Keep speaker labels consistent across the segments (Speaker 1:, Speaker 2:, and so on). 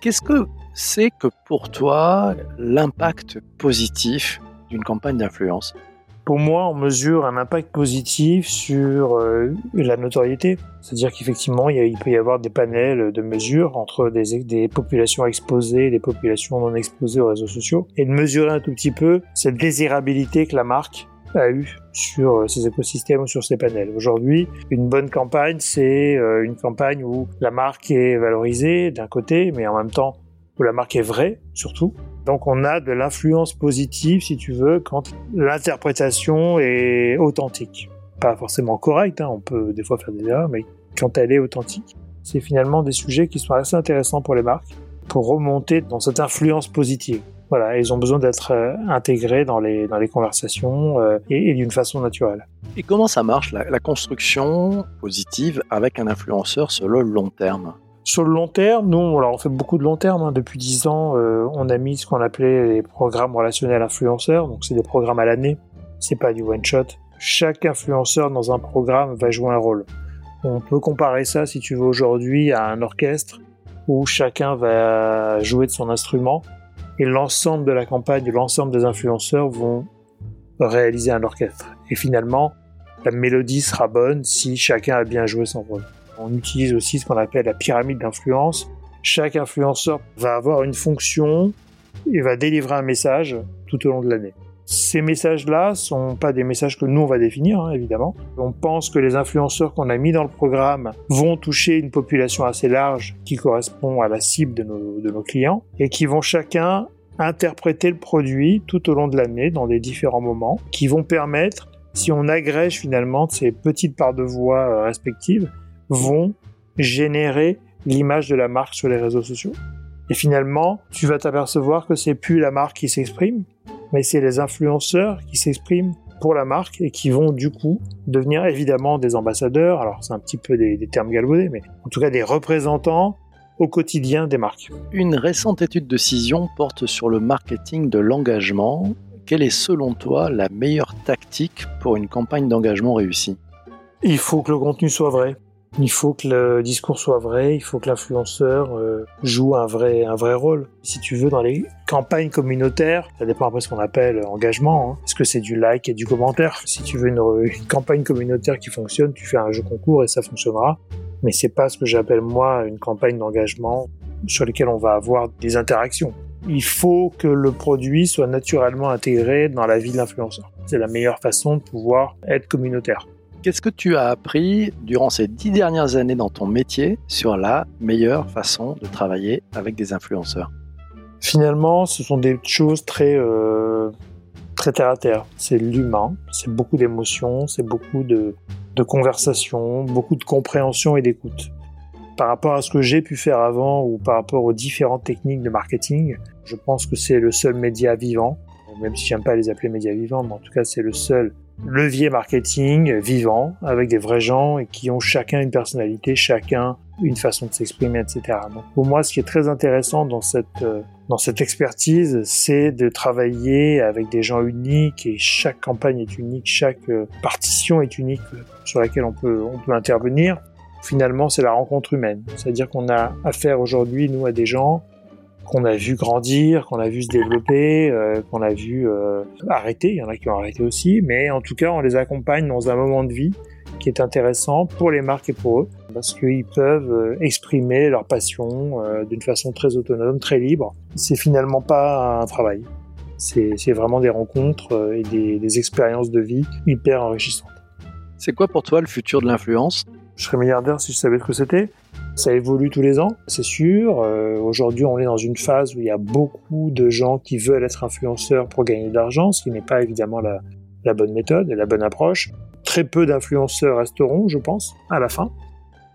Speaker 1: Qu'est-ce que c'est que pour toi l'impact positif d'une campagne d'influence?
Speaker 2: Pour moi, on mesure un impact positif sur euh, la notoriété. C'est-à-dire qu'effectivement, il, peut y avoir des panels de mesures entre des, des, populations exposées et des populations non exposées aux réseaux sociaux, et de mesurer un tout petit peu cette désirabilité que la marque a eu sur euh, écosystèmes ou sur ses panels. Aujourd'hui, une bonne campagne, c'est euh, une campagne où la marque est valorisée d'un côté, mais en même temps où la marque est vraie, surtout. Donc on a de l'influence positive, si tu veux, quand l'interprétation est authentique. Pas forcément correcte, hein, on peut des fois faire des erreurs, mais quand elle est authentique. C'est finalement des sujets qui sont assez intéressants pour les marques, pour remonter dans cette influence positive. Voilà, ils ont besoin d'être euh, intégrés dans les, dans les conversations euh, et, d'une façon naturelle.
Speaker 1: Et comment ça marche, la, la construction positive avec un influenceur sur le long terme?
Speaker 2: Sur le long terme, nous, on fait beaucoup de long terme. Hein. Depuis 10 ans, euh, on a mis ce qu'on appelait les programmes relationnels influenceurs. Donc, c'est des programmes à l'année. C'est pas du one shot. Chaque influenceur dans un programme va jouer un rôle. On peut comparer ça, si tu veux, aujourd'hui à un orchestre où chacun va jouer de son instrument et l'ensemble de la campagne, l'ensemble des influenceurs vont réaliser un orchestre. Et finalement, la mélodie sera bonne si chacun a bien joué son rôle. On utilise aussi ce qu'on appelle la pyramide d'influence. Chaque influenceur va avoir une fonction et va délivrer un message tout au long de l'année. Ces messages-là sont pas des messages que nous on va définir, hein, évidemment. On pense que les influenceurs qu'on a mis dans le programme vont toucher une population assez large qui correspond à la cible de nos, clients et qui vont chacun interpréter le produit tout au long de l'année dans des différents moments qui vont permettre, si on agrège finalement ces petites parts de voix euh, respectives, vont générer l'image de la marque sur les réseaux sociaux. Et finalement, tu vas t'apercevoir que c'est plus la marque qui s'exprime, mais c'est les influenceurs qui s'expriment pour la marque et qui vont du coup devenir évidemment des ambassadeurs. Alors c'est un petit peu des, des termes galvaudés, mais en tout cas des représentants au quotidien des marques.
Speaker 1: Une récente étude de Cision porte sur le marketing de l'engagement. Quelle est selon toi la meilleure tactique pour une campagne d'engagement réussie?
Speaker 2: Il faut que le contenu soit vrai. Il faut que le discours soit vrai, il faut que l'influenceur euh, joue un vrai, un vrai rôle. Si tu veux, dans les campagnes communautaires, ça dépend après ce qu'on appelle engagement. Hein. Est-ce que c'est du like et du commentaire? Si tu veux une, campagne communautaire qui fonctionne, tu fais un jeu concours et ça fonctionnera. Mais c'est pas ce que j'appelle moi une campagne d'engagement sur laquelle on va avoir des interactions. Il faut que le produit soit naturellement intégré dans la vie de l'influenceur. C'est la meilleure façon de pouvoir être communautaire.
Speaker 1: Qu'est-ce que tu as appris durant ces dix dernières années dans ton métier sur la meilleure façon de travailler avec des influenceurs?
Speaker 2: Finalement, ce sont des choses très, euh, très terre à terre. C'est l'humain, c'est beaucoup d'émotions, c'est beaucoup de, de conversations, beaucoup de compréhension et d'écoute. Par rapport à ce que j'ai pu faire avant ou par rapport aux différentes techniques de marketing, je pense que c'est le seul média vivant, même si j'aime pas les appeler médias vivants, mais en tout cas c'est le seul levier marketing vivant avec des vrais gens et qui ont chacun une personnalité, chacun une façon de s'exprimer, etc. Donc pour moi, ce qui est très intéressant dans cette euh, dans cette expertise, c'est de travailler avec des gens uniques et chaque campagne est unique, chaque euh, partition est unique sur laquelle on peut on peut intervenir. Finalement, c'est la rencontre humaine, c'est-à-dire qu'on a affaire aujourd'hui nous à des gens qu'on a vu grandir, qu'on a vu se développer, euh, qu'on a vu euh, arrêter. Il y en a qui ont arrêté aussi, mais en tout cas, on les accompagne dans un moment de vie qui est intéressant pour les marques et pour eux, parce qu'ils peuvent euh, exprimer leur passion d'une façon très autonome, très libre. C'est finalement pas un travail. C'est vraiment des rencontres et des, des expériences de vie hyper enrichissantes.
Speaker 1: C'est quoi pour toi le futur de l'influence?
Speaker 2: Je serais milliardaire si je savais ce que c'était. Ça évolue tous les ans, c'est sûr. Euh, aujourd'hui, on est dans une phase où il y a beaucoup de gens qui veulent être influenceurs pour gagner de l'argent, ce qui n'est pas évidemment la, bonne méthode et la bonne approche. Très peu d'influenceurs resteront, je pense, à la fin.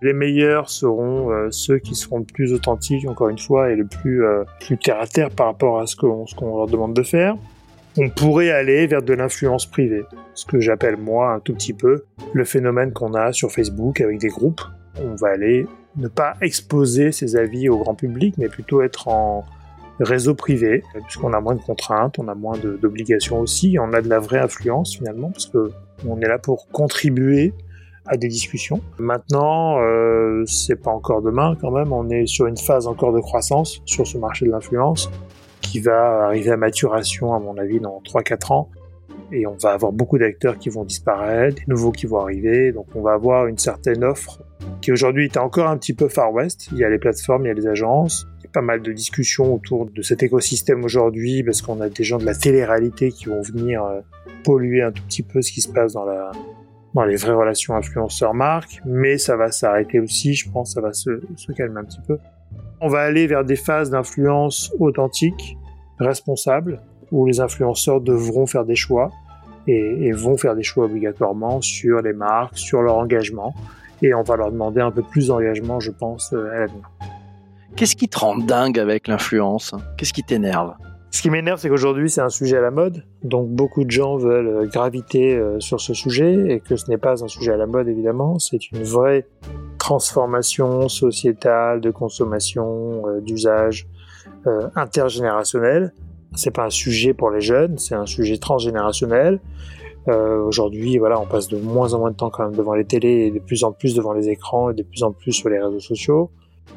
Speaker 2: Les meilleurs seront euh, ceux qui seront le plus authentiques, encore une fois, et le plus, euh, terre à terre par rapport à ce qu'on leur demande de faire. On pourrait aller vers de l'influence privée, ce que j'appelle moi un tout petit peu le phénomène qu'on a sur Facebook avec des groupes. On va aller ne pas exposer ses avis au grand public, mais plutôt être en réseau privé, puisqu'on a moins de contraintes, on a moins d'obligations aussi, on a de la vraie influence finalement, parce que on est là pour contribuer à des discussions. Maintenant, euh, c'est pas encore demain quand même. On est sur une phase encore de croissance sur ce marché de l'influence qui va arriver à maturation à mon avis dans 3-4 ans. Et on va avoir beaucoup d'acteurs qui vont disparaître, des nouveaux qui vont arriver. Donc on va avoir une certaine offre qui aujourd'hui est encore un petit peu Far West. Il y a les plateformes, il y a les agences. Il y a pas mal de discussions autour de cet écosystème aujourd'hui parce qu'on a des gens de la télé-réalité qui vont venir euh, polluer un tout petit peu ce qui se passe dans les vraies relations influenceurs-marques, mais ça va s'arrêter aussi, je pense, ça va se, calmer un petit peu. On va aller vers des phases d'influence authentiques, responsables, où les influenceurs devront faire des choix et, vont faire des choix obligatoirement sur les marques, sur leur engagement, et on va leur demander un peu plus d'engagement, je pense, euh, à l'avenir.
Speaker 1: Qu'est-ce qui te rend dingue avec l'influence? Qu'est-ce qui t'énerve?
Speaker 2: Ce qui m'énerve, c'est qu'aujourd'hui, c'est un sujet à la mode. Donc, beaucoup de gens veulent euh, graviter euh, sur ce sujet et que ce n'est pas un sujet à la mode, évidemment. C'est une vraie transformation sociétale, de consommation, d'usage euh, intergénérationnel. C'est pas un sujet pour les jeunes, c'est un sujet transgénérationnel. Euh, Aujourd'hui, voilà, on passe de moins en moins de temps quand même devant les télés et de plus en plus devant les écrans et de plus en plus sur les réseaux sociaux.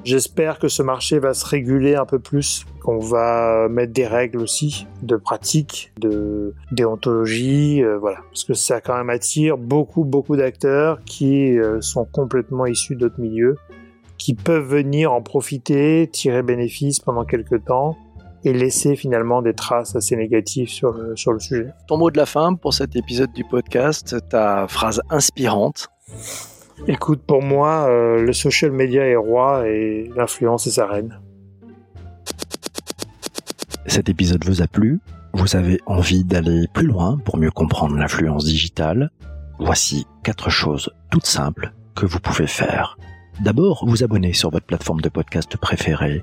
Speaker 2: J'espère que ce marché va se réguler un peu plus, qu'on va mettre des règles aussi de pratique, de déontologie, euh, voilà, parce que ça quand même attire beaucoup beaucoup d'acteurs qui euh, sont complètement issus d'autres milieux, qui peuvent venir en profiter, tirer bénéfice pendant quelques temps et laisser finalement des traces assez négatives sur le, sur le sujet.
Speaker 1: Ton mot de la fin pour cet épisode du podcast, ta phrase inspirante
Speaker 2: Écoute, pour moi, euh, le social media est roi et l'influence est sa reine.
Speaker 3: Cet épisode vous a plu? Vous avez envie d'aller plus loin pour mieux comprendre l'influence digitale? Voici quatre choses toutes simples que vous pouvez faire. D'abord, vous abonner sur votre plateforme de podcast préférée.